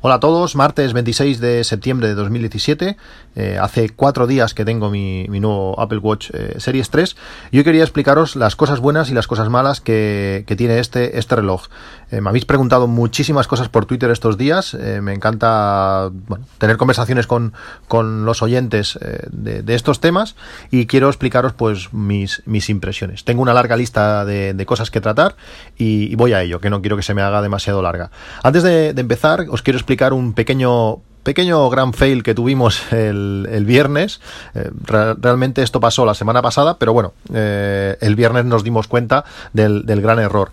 Hola a todos, martes 26 de septiembre de 2017. Eh, hace cuatro días que tengo mi, nuevo Apple Watch eh, Series 3 y hoy quería explicaros las cosas buenas y las cosas malas que, tiene este, este reloj. Eh, me habéis preguntado muchísimas cosas por Twitter estos días. me encanta tener conversaciones con, los oyentes de, estos temas y quiero explicaros pues mis, mis impresiones. Tengo una larga lista de, cosas que tratar y, voy a ello, que no quiero que se me haga demasiado larga. Antes de, de empezar, os quiero explicar explicar un pequeño pequeño gran fail que tuvimos el, viernes. Eh, realmente esto pasó la semana pasada, pero bueno, eh, el viernes nos dimos cuenta del, gran error.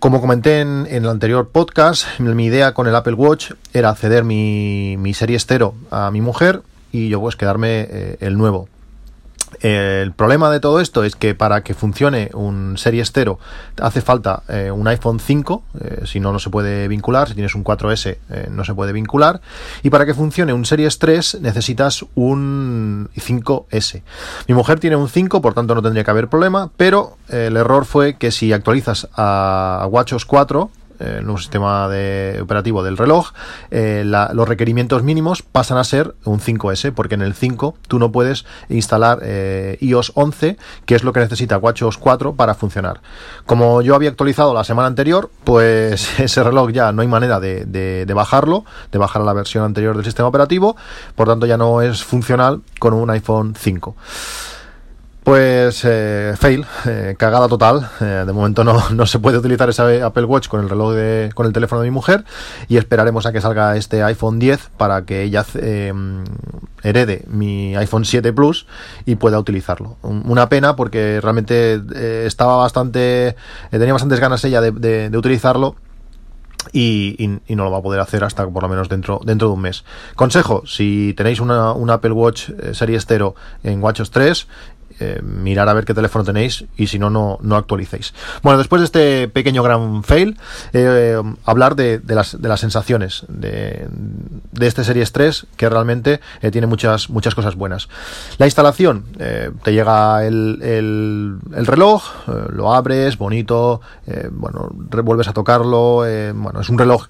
Como comenté en, el anterior podcast, mi idea con el Apple Watch era ceder mi, mi Series 0 a mi mujer y yo pues quedarme eh, el nuevo. El problema de todo esto es que para que funcione un Series 0 hace falta eh, un iPhone 5, eh, si no, no se puede vincular, si tienes un 4S eh, no se puede vincular, y para que funcione un Series 3 necesitas un 5S. Mi mujer tiene un 5, por tanto no tendría que haber problema, pero el error fue que si actualizas a WatchOS 4, el nuevo sistema de operativo del reloj, eh, los requerimientos mínimos pasan a ser un 5S, porque en el 5 tú no puedes instalar eh, iOS 11, que es lo que necesita WatchOS 4 para funcionar. Como yo había actualizado la semana anterior, pues ese reloj ya no hay manera de, de bajarlo, de bajar a la versión anterior del sistema operativo, por tanto ya no es funcional con un iPhone 5. Pues eh, fail, eh, cagada total. Eh, de momento no, no, se puede utilizar ese Apple Watch con el reloj de, con el teléfono de mi mujer y esperaremos a que salga este iPhone 10 para que ella herede mi iPhone 7 Plus y pueda utilizarlo. Una pena porque realmente estaba bastante, tenía bastantes ganas ella de, utilizarlo. Y, no lo va a poder hacer hasta por lo menos dentro, dentro de un mes. Consejo, si tenéis una, un Apple Watch Series 0 en WatchOS 3, eh, mirar a ver qué teléfono tenéis y si no, no, no actualicéis. Bueno, después de este pequeño gran fail, eh, hablar de, las, de las sensaciones de, de este Series 3 que realmente eh, tiene muchas, muchas cosas buenas. La instalación, te llega el, el, reloj, lo abres, bonito, bueno, vuelves a tocarlo, bueno, es un reloj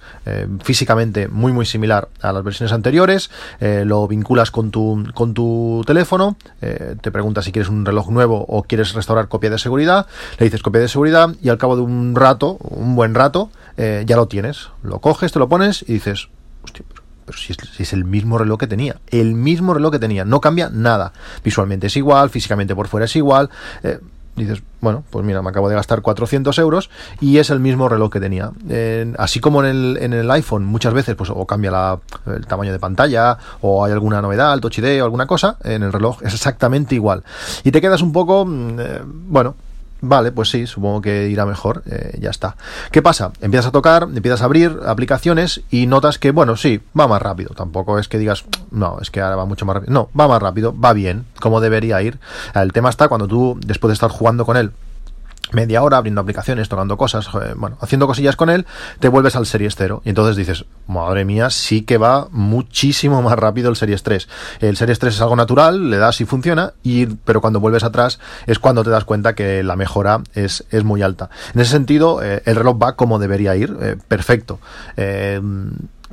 físicamente muy muy similar a las versiones anteriores, lo vinculas con tu, con tu teléfono, te pregunta si quieres un reloj nuevo o quieres restaurar copia de seguridad, le dices copia de seguridad y al cabo de un rato, un buen rato, eh, ya lo tienes. Lo coges, te lo pones y dices, hostia, pero, si, es, el mismo reloj que tenía, el mismo reloj que tenía, no cambia nada. Visualmente es igual, físicamente por fuera es igual. Eh, dices, bueno, pues mira, me acabo de gastar 400 euros y es el mismo reloj que tenía. así como en el, en el iPhone muchas veces pues o cambia el tamaño de pantalla o hay alguna novedad, el Touch ID o alguna cosa, en el reloj es exactamente igual. Y te quedas un poco, mm, eh, bueno, Vale, pues sí, supongo que irá mejor, eh, ya está. ¿Qué pasa? Empiezas a tocar, empiezas a abrir aplicaciones y notas que, bueno, sí, va más rápido. Tampoco es que digas, no, es que ahora va mucho más rápido. No, va más rápido, va bien, como debería ir. El tema está cuando tú, después de estar jugando con él media hora abriendo aplicaciones, tocando cosas, bueno, haciendo cosillas con él, te vuelves al Series 0 y entonces dices, madre mía, sí que va muchísimo más rápido el Series 3. El Series 3 es algo natural, le das y funciona, y, pero cuando vuelves atrás es cuando te das cuenta que la mejora es, es muy alta. En ese sentido, eh, el reloj va como debería ir, eh, perfecto. Eh,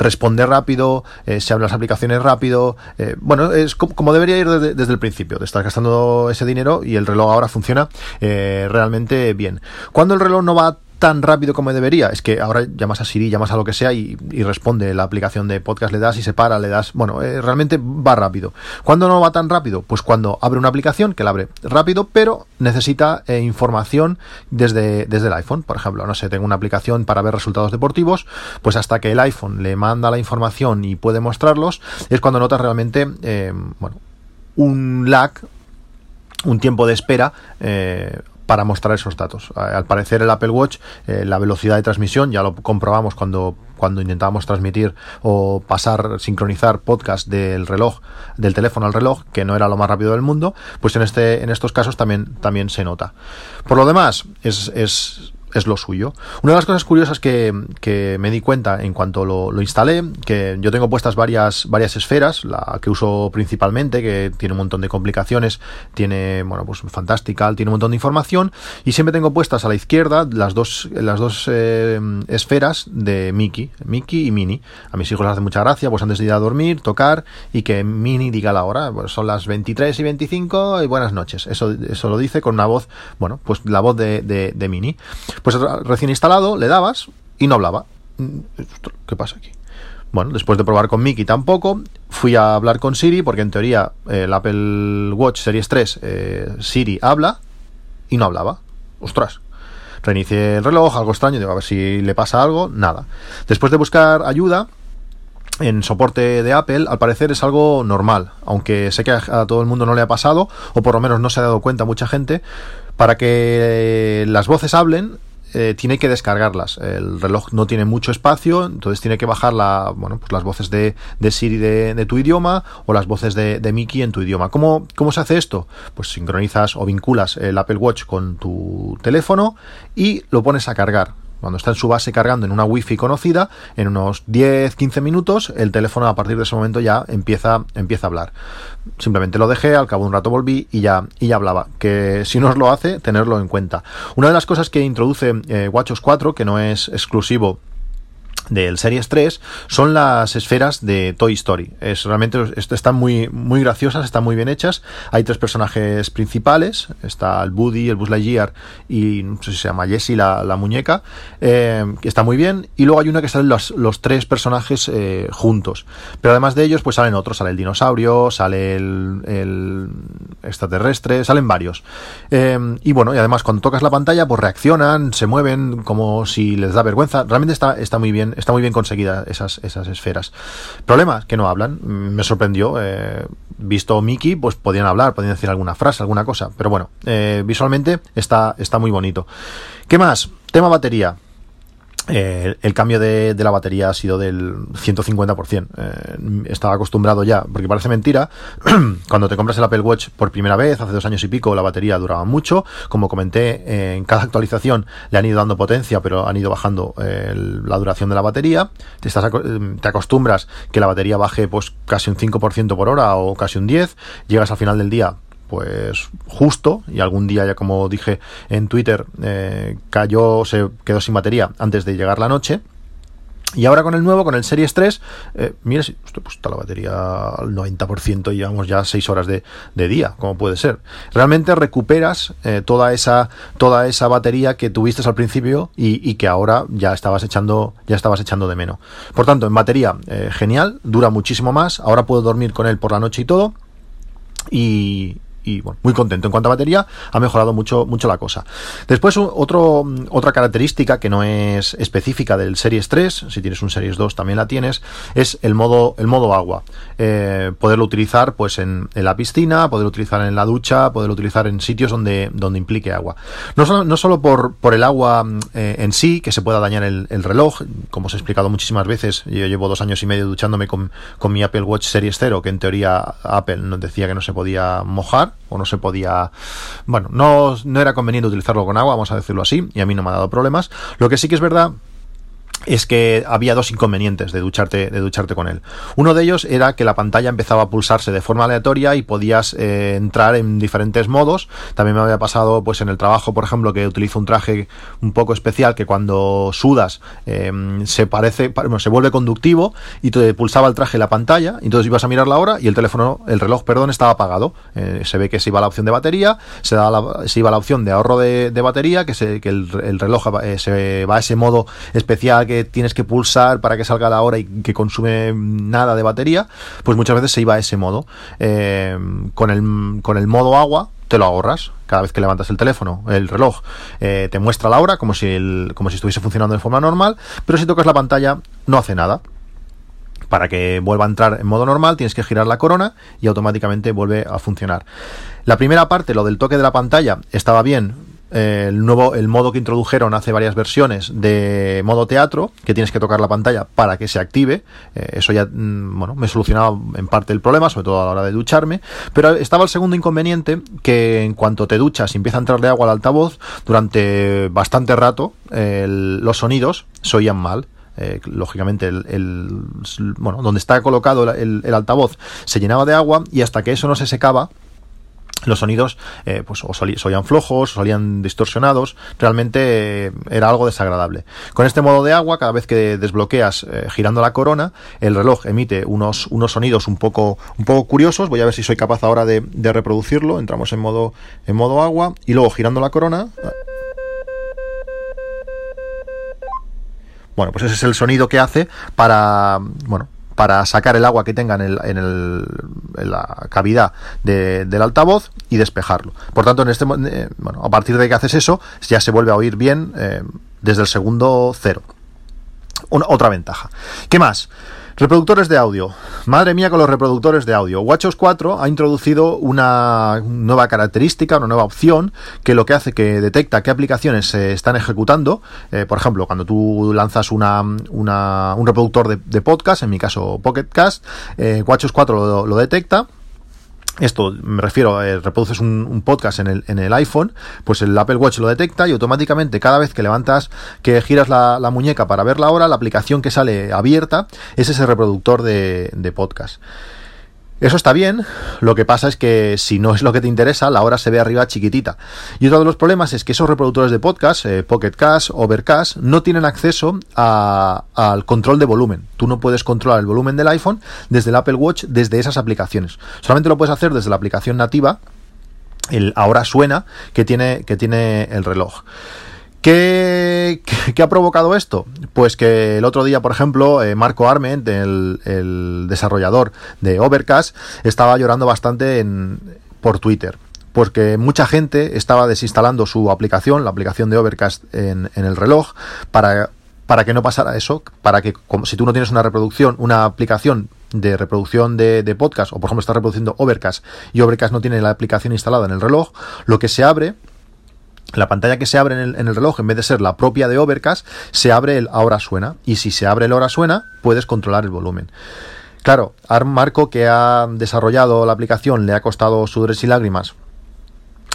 responder rápido, eh, se abren las aplicaciones rápido. Eh, bueno, es como, debería ir desde, el principio. Te estás gastando ese dinero y el reloj ahora funciona eh, realmente bien. Cuando el reloj no va tan rápido como debería. Es que ahora llamas a Siri, llamas a lo que sea y, responde la aplicación de podcast, le das y se para, le das. Bueno, eh, realmente va rápido. ¿Cuándo no va tan rápido? Pues cuando abre una aplicación que la abre rápido, pero necesita eh, información desde, desde el iPhone. Por ejemplo, no sé, tengo una aplicación para ver resultados deportivos, pues hasta que el iPhone le manda la información y puede mostrarlos, es cuando notas realmente, eh, bueno, un lag un tiempo de espera eh, para mostrar esos datos. Al parecer el Apple Watch, eh, la velocidad de transmisión, ya lo comprobamos cuando, cuando intentábamos transmitir o pasar, sincronizar podcast del reloj, del teléfono al reloj, que no era lo más rápido del mundo, pues en, este, en estos casos también, también se nota. Por lo demás, es, es es lo suyo. Una de las cosas curiosas que, me di cuenta en cuanto lo, instalé, que yo tengo puestas varias, varias esferas, la que uso principalmente, que tiene un montón de complicaciones, tiene, bueno, pues fantástica, tiene un montón de información, y siempre tengo puestas a la izquierda las dos, las dos eh, esferas de Mickey, Mickey y Minnie. A mis hijos les hace mucha gracia, pues antes de ir a dormir, tocar y que Minnie diga la hora, pues son las 23 y 25 y buenas noches. Eso, eso lo dice con una voz, bueno, pues la voz de, de, de Minnie. Pues recién instalado, le dabas y no hablaba. Mm, ¿Qué pasa aquí? Bueno, después de probar con Mickey tampoco, fui a hablar con Siri, porque en teoría el Apple Watch Series 3, eh, Siri habla y no hablaba. Ostras. Reinicié el reloj, algo extraño, digo, a ver si le pasa algo, nada. Después de buscar ayuda, en soporte de Apple, al parecer es algo normal, aunque sé que a, todo el mundo no le ha pasado, o por lo menos no se ha dado cuenta mucha gente, para que las voces hablen eh, tiene que descargarlas. El reloj no tiene mucho espacio, entonces tiene que bajar la, bueno, pues las voces de, Siri de, tu idioma o las voces de, de, Mickey en tu idioma. ¿Cómo, ¿Cómo se hace esto? Pues sincronizas o vinculas el Apple Watch con tu teléfono y lo pones a cargar. Cuando está en su base cargando en una wifi conocida, en unos 10-15 minutos, el teléfono a partir de ese momento ya empieza, empieza a hablar. Simplemente lo dejé, al cabo de un rato volví y ya, y ya hablaba. Que si no os lo hace, tenerlo en cuenta. Una de las cosas que introduce eh, WatchOS 4, que no es exclusivo del Series 3 son las esferas de Toy Story. Es realmente están muy muy graciosas, están muy bien hechas. Hay tres personajes principales, está el Buddy, el Buzz Lightyear y no sé si se llama Jessie la, la muñeca, eh, que está muy bien. Y luego hay una que salen los, los tres personajes eh, juntos. Pero además de ellos, pues salen otros, sale el dinosaurio, sale el, el extraterrestre, salen varios. Eh, y bueno, y además cuando tocas la pantalla, pues reaccionan, se mueven como si les da vergüenza. Realmente está, está muy bien está muy bien conseguida esas, esas esferas. Problemas que no hablan. Me sorprendió. Eh, visto Mickey, pues podían hablar, podían decir alguna frase, alguna cosa. Pero bueno, eh, visualmente está, está muy bonito. ¿Qué más? Tema batería. Eh, el cambio de, la batería ha sido del 150%. Eh, estaba acostumbrado ya, porque parece mentira, cuando te compras el Apple Watch por primera vez, hace dos años y pico, la batería duraba mucho. Como comenté, eh, en cada actualización le han ido dando potencia, pero han ido bajando la duración de la batería. Te, te acostumbras que la batería baje pues casi un 5% por hora o casi un 10%. Llegas al final del día pues justo y algún día ya como dije en Twitter eh, cayó se quedó sin batería antes de llegar la noche y ahora con el nuevo, con el Series 3, eh, mira, si pues está la batería al 90% y llevamos ya 6 horas de, día, como puede ser. Realmente recuperas eh, toda esa toda esa batería que tuviste al principio y, que ahora ya estabas echando ya estabas echando de menos. Por tanto, en batería genial, dura muchísimo más. Ahora puedo dormir con él por la noche y todo. Y, y bueno, muy contento. En cuanto a batería, ha mejorado mucho, mucho la cosa. Después, otro, otra característica que no es específica del Series 3, si tienes un Series 2 también la tienes, es el modo, el modo agua. Eh, poderlo utilizar pues en, la piscina, poderlo utilizar en la ducha, poderlo utilizar en sitios donde, donde implique agua. No solo, no solo por, por el agua eh, en sí, que se pueda dañar el, reloj, como os he explicado muchísimas veces, yo llevo dos años y medio duchándome con, con mi Apple Watch Series 0, que en teoría Apple nos decía que no se podía mojar o no se podía, bueno, no, no era conveniente utilizarlo con agua, vamos a decirlo así, y a mí no me ha dado problemas. Lo que sí que es verdad es que había dos inconvenientes de ducharte, de ducharte con él. Uno de ellos era que la pantalla empezaba a pulsarse de forma aleatoria y podías eh, entrar en diferentes modos. También me había pasado, pues en el trabajo, por ejemplo, que utilizo un traje un poco especial que cuando sudas em, se parece, se vuelve conductivo y te pulsaba el traje la pantalla. Y entonces ibas a mirar la hora y el teléfono, el reloj, perdón, estaba apagado. Eh, se ve que se iba la opción de batería, se, da la, se iba la opción de ahorro de, batería, que, se, que el, reloj eh, se va a ese modo especial que tienes que pulsar para que salga la hora y que consume nada de batería, pues muchas veces se iba a ese modo. Eh, con, el, con el modo agua, te lo ahorras. Cada vez que levantas el teléfono, el reloj eh, te muestra la hora como si, como si estuviese funcionando de forma normal, pero si tocas la pantalla no hace nada. Para que vuelva a entrar en modo normal tienes que girar la corona y automáticamente vuelve a funcionar. La primera parte, lo del toque de la pantalla, estaba bien el nuevo el modo que introdujeron hace varias versiones de modo teatro que tienes que tocar la pantalla para que se active. Eh, eso ya mm, bueno me solucionaba en parte el problema sobre todo a la hora de ducharme. Pero estaba el segundo inconveniente que en cuanto te duchas y empieza a entrarle agua al altavoz durante bastante rato los sonidos se oían mal. Eh, lógicamente el, bueno donde está colocado el, altavoz se llenaba de agua y hasta que eso no se secaba los sonidos eh, pues o solían flojos, o solían distorsionados, realmente eh, era algo desagradable. Con este modo de agua, cada vez que desbloqueas eh, girando la corona, el reloj emite unos, unos sonidos un poco, un poco curiosos. Voy a ver si soy capaz ahora de, de reproducirlo. Entramos en modo, en modo agua y luego girando la corona. Bueno, pues ese es el sonido que hace para, bueno, para sacar el agua que tenga en, el, en, la cavidad del altavoz y despejarlo. Por tanto, en este, eh, bueno, a partir de que haces eso, ya se vuelve a oír bien eh, desde el segundo cero. otra ventaja. ¿Qué más? Reproductores de audio. Madre mía con los reproductores de audio. WatchOS 4 ha introducido una nueva característica, una nueva opción que lo que hace que detecta qué aplicaciones se están ejecutando. Eh, por ejemplo, cuando tú lanzas una, un reproductor de, podcast, en mi caso Pocketcast, eh, WatchOS 4 lo detecta esto me refiero, eh, reproduces un, podcast en el, en el, iPhone, pues el Apple Watch lo detecta y automáticamente cada vez que levantas, que giras la, muñeca para ver la hora, la aplicación que sale abierta es ese reproductor de, de podcast. Eso está bien, lo que pasa es que si no es lo que te interesa, la hora se ve arriba chiquitita. Y otro de los problemas es que esos reproductores de podcast, eh, Pocket Cast, Overcast, no tienen acceso al control de volumen. Tú no puedes controlar el volumen del iPhone desde el Apple Watch, desde esas aplicaciones. Solamente lo puedes hacer desde la aplicación nativa, el ahora suena, que tiene, que tiene el reloj. ¿Qué, ha provocado esto? Pues que el otro día, por ejemplo, eh, Marco Arment, el, desarrollador de Overcast, estaba llorando bastante en, por Twitter. Porque mucha gente estaba desinstalando su aplicación, la aplicación de Overcast en, el reloj, para, para que no pasara eso, para que como, si tú no tienes una reproducción, una aplicación de reproducción de, de podcast, o por ejemplo estás reproduciendo Overcast y Overcast no tiene la aplicación instalada en el reloj, lo que se abre la pantalla que se abre en el, reloj, en vez de ser la propia de Overcast, se abre el ahora suena. Y si se abre el ahora suena, puedes controlar el volumen. Claro, a Marco, que ha desarrollado la aplicación, le ha costado sudores y lágrimas,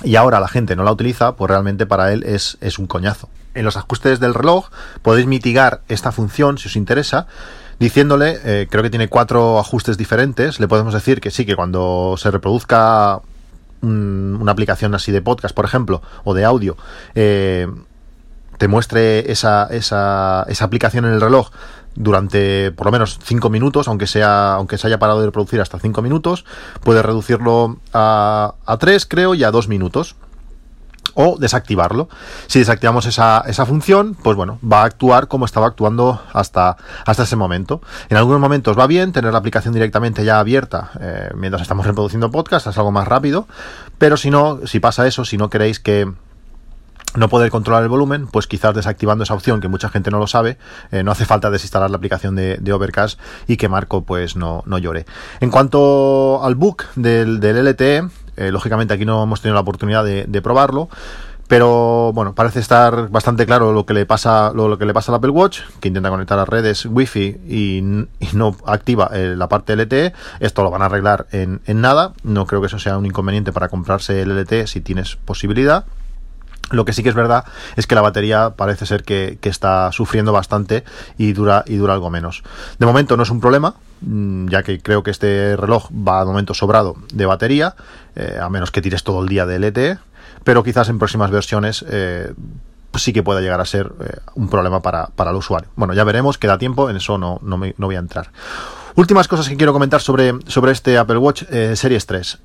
y ahora la gente no la utiliza, pues realmente para él es, un coñazo. En los ajustes del reloj podéis mitigar esta función si os interesa, diciéndole, eh, creo que tiene cuatro ajustes diferentes, le podemos decir que sí, que cuando se reproduzca una aplicación así de podcast, por ejemplo, o de audio, eh, te muestre esa, esa, esa aplicación en el reloj durante por lo menos 5 minutos, aunque sea aunque se haya parado de reproducir hasta 5 minutos, puedes reducirlo a, a 3 creo y a 2 minutos o desactivarlo. Si desactivamos esa, esa función, pues bueno, va a actuar como estaba actuando hasta, hasta ese momento. En algunos momentos va bien tener la aplicación directamente ya abierta eh, mientras estamos reproduciendo podcast, es algo más rápido, pero si no, si pasa eso, si no queréis que no poder controlar el volumen, pues quizás desactivando esa opción, que mucha gente no lo sabe, eh, no hace falta desinstalar la aplicación de, Overcast y que Marco pues no, no llore. En cuanto al book del, del LTE, eh, lógicamente aquí no hemos tenido la oportunidad de, probarlo. Pero bueno, parece estar bastante claro lo que le pasa, lo, que le pasa al Apple Watch, que intenta conectar a redes Wi-Fi y, no activa eh, la parte LTE. Esto lo van a arreglar en, nada. No creo que eso sea un inconveniente para comprarse el LTE si tienes posibilidad. Lo que sí que es verdad es que la batería parece ser que, está sufriendo bastante y dura, y dura algo menos. De momento no es un problema, Mm, ya que creo que este reloj va de momento sobrado de batería, eh, a menos que tires todo el día de LTE, pero quizás en próximas versiones eh, sí que pueda llegar a ser eh, un problema para, el usuario. Bueno, ya veremos, queda tiempo, en eso no, no, me, no voy a entrar. Últimas cosas que quiero comentar sobre, sobre este Apple Watch Series 3.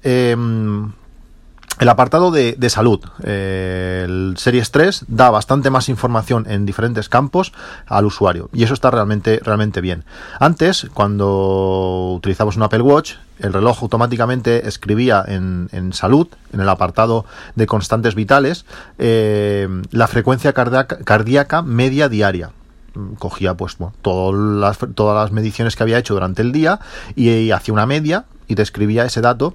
El apartado de, salud, eh, el Series 3 da bastante más información en diferentes campos al usuario y eso está realmente, realmente bien. Antes, cuando utilizamos un Apple Watch, el reloj automáticamente escribía en, salud, en el apartado de constantes vitales, eh, la frecuencia cardíaca, media diaria cogía pues todas, las, todas las mediciones que había hecho durante el día y hacía una media y te escribía ese dato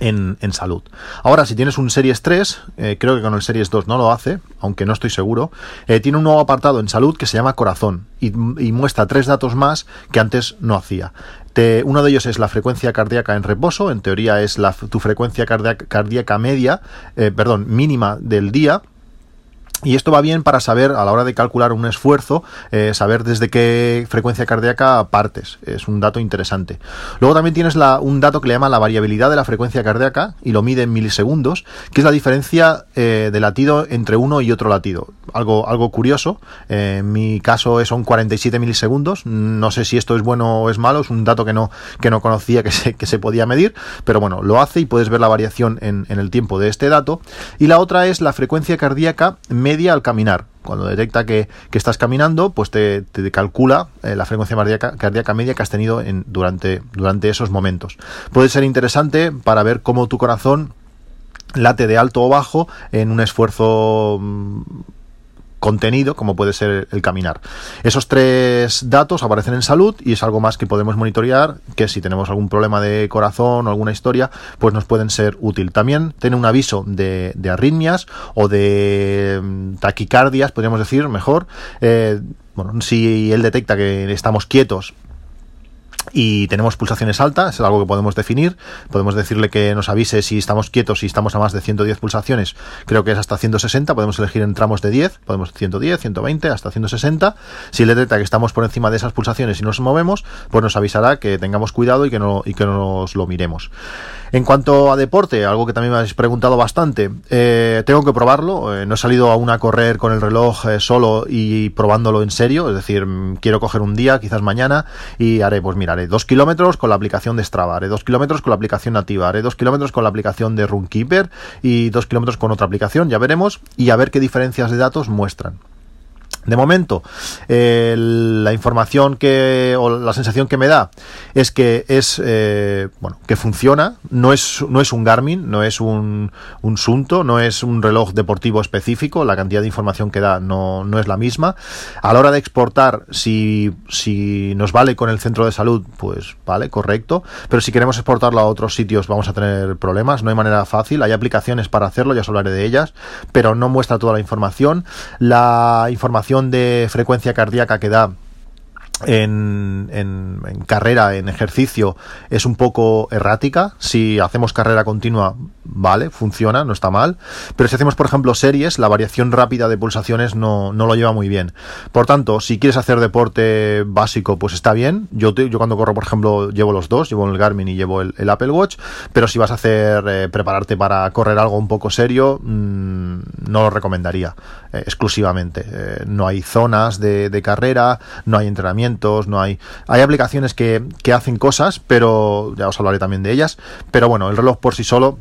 en, salud. Ahora, si tienes un Series 3, eh, creo que con el Series 2 no lo hace, aunque no estoy seguro, eh, tiene un nuevo apartado en salud que se llama corazón y, muestra tres datos más que antes no hacía. uno de ellos es la frecuencia cardíaca en reposo, en teoría es la, tu frecuencia cardíaca, media, eh, perdón, mínima del día, y esto va bien para saber, a la hora de calcular un esfuerzo, eh, saber desde qué frecuencia cardíaca partes. Es un dato interesante. Luego también tienes un dato que le llama la variabilidad de la frecuencia cardíaca y lo mide en milisegundos, que es la diferencia eh, de latido entre uno y otro latido. Algo, algo curioso. Eh, en mi caso son 47 milisegundos. No sé si esto es bueno o es malo. Es un dato que no, que no conocía que se, que se podía medir. Pero bueno, lo hace y puedes ver la variación en, el tiempo de este dato. Y la otra es la frecuencia cardíaca al caminar. Cuando detecta que, estás caminando, pues te, calcula eh, la frecuencia cardíaca, media que has tenido en, durante, durante esos momentos. Puede ser interesante para ver cómo tu corazón late de alto o bajo en un esfuerzo mm, contenido, como puede ser el caminar. Esos tres datos aparecen en salud y es algo más que podemos monitorear, que si tenemos algún problema de corazón o alguna historia, pues nos pueden ser útil. También tiene un aviso de, arritmias o de mm, taquicardias, podríamos decir mejor. Eh, bueno, si él detecta que estamos quietos y tenemos pulsaciones altas, es algo que podemos definir. Podemos decirle que nos avise si estamos quietos, si estamos a más de 110 pulsaciones, creo que es hasta 160, podemos elegir en tramos de 10, podemos 110, 120, hasta 160. Si le detecta que estamos por encima de esas pulsaciones y nos movemos, pues nos avisará que tengamos cuidado y que, no, y que nos lo miremos. En cuanto a deporte, algo que también me habéis preguntado bastante, eh, tengo que probarlo. Eh, no he salido aún a correr con el reloj eh, solo y probándolo en serio. Es decir, mm, quiero coger un día, quizás mañana, y haré, pues mira, haré dos kilómetros con la aplicación de Strava, haré dos kilómetros con la aplicación nativa, haré dos kilómetros con la aplicación de Runkeeper y dos kilómetros con otra aplicación, ya veremos, y a ver qué diferencias de datos muestran. De momento, la información que o la sensación que me da es que es eh, bueno que funciona. No es no es un Garmin, no es un, un Sunto, no es un reloj deportivo específico. La cantidad de información que da no, no es la misma. A la hora de exportar, si, si nos vale con el centro de salud, pues vale, correcto. Pero si queremos exportarlo a otros sitios, vamos a tener problemas. No hay manera fácil. Hay aplicaciones para hacerlo, ya os hablaré de ellas, pero no muestra toda la información. La información de frecuencia cardíaca que da en, carrera, en ejercicio, es un poco errática. Si hacemos carrera continua, vale, funciona, no está mal. Pero si hacemos, por ejemplo, series, la variación rápida de pulsaciones no, no lo lleva muy bien. Por tanto, si quieres hacer deporte básico, pues está bien. Yo, yo cuando corro, por ejemplo, llevo los dos, llevo el Garmin y llevo el, Apple Watch. Pero si vas a hacer, eh, prepararte para correr algo un poco serio, mm, no lo recomendaría eh, exclusivamente. Eh, no hay zonas de, carrera, no hay entrenamiento no hay... Hay aplicaciones que, que hacen cosas, pero ya os hablaré también de ellas, pero bueno, el reloj por sí solo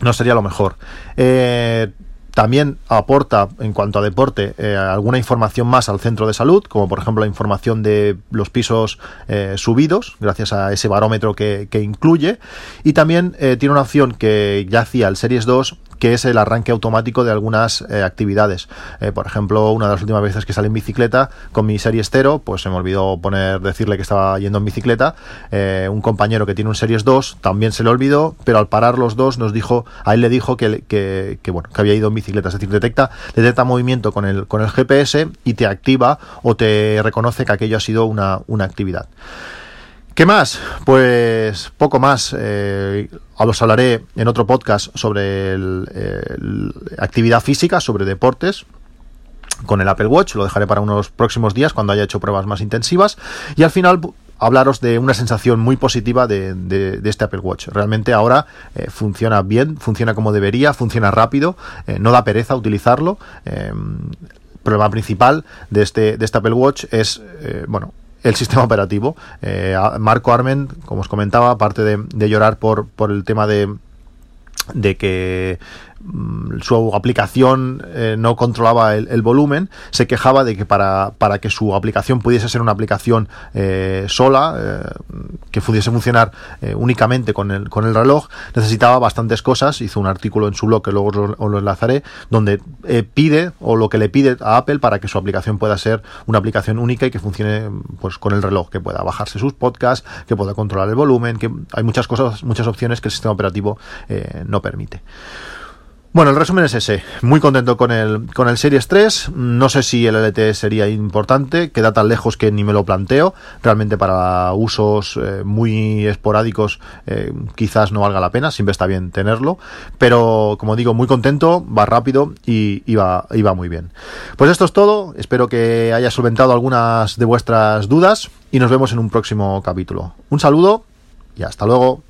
no sería lo mejor. Eh, también aporta, en cuanto a deporte, alguna información más al centro de salud, como por ejemplo la información de los pisos subidos, gracias a ese barómetro que, que incluye. Y también tiene una opción que ya hacía el Series 2, que es el arranque automático de algunas eh, actividades. Eh, por ejemplo, una de las últimas veces que salí en bicicleta con mi Series Estero, pues se me olvidó poner, decirle que estaba yendo en bicicleta. Eh, un compañero que tiene un Series 2 también se le olvidó, pero al parar los dos nos dijo, a él le dijo que, que, que, bueno, que había ido en bicicleta. Es decir, detecta, detecta movimiento con el, con el GPS y te activa o te reconoce que aquello ha sido una, una actividad. ¿Qué más? Pues poco más. Eh, os hablaré en otro podcast sobre actividad física, sobre deportes con el Apple Watch. Lo dejaré para unos próximos días cuando haya hecho pruebas más intensivas. Y al final hablaros de una sensación muy positiva de, este Apple Watch. Realmente ahora eh, funciona bien, funciona como debería, funciona rápido, eh, no da pereza utilizarlo. el problema principal de este, de este Apple Watch es, bueno, el sistema operativo. Eh, Marco Armen, como os comentaba, aparte de, llorar por, por el tema de, de que su aplicación eh, no controlaba el, volumen, se quejaba de que para, para, que su aplicación pudiese ser una aplicación eh, sola, eh, que pudiese funcionar únicamente con el, con el reloj, necesitaba bastantes cosas. Hizo un artículo en su blog que luego os lo, enlazaré, donde pide o lo que le pide a Apple para que su aplicación pueda ser una aplicación única y que funcione pues con el reloj, que pueda bajarse sus podcasts, que pueda controlar el volumen, que hay muchas cosas, muchas opciones que el sistema operativo no permite. Bueno, el resumen es ese. Muy contento con el, con el Series 3. No sé si el LTE sería importante. Queda tan lejos que ni me lo planteo. Realmente para usos eh, muy esporádicos eh, quizás no valga la pena. Siempre está bien tenerlo. Pero como digo, muy contento, va rápido y, va, y va muy bien. Pues esto es todo. Espero que haya solventado algunas de vuestras dudas y nos vemos en un próximo capítulo. Un saludo y hasta luego.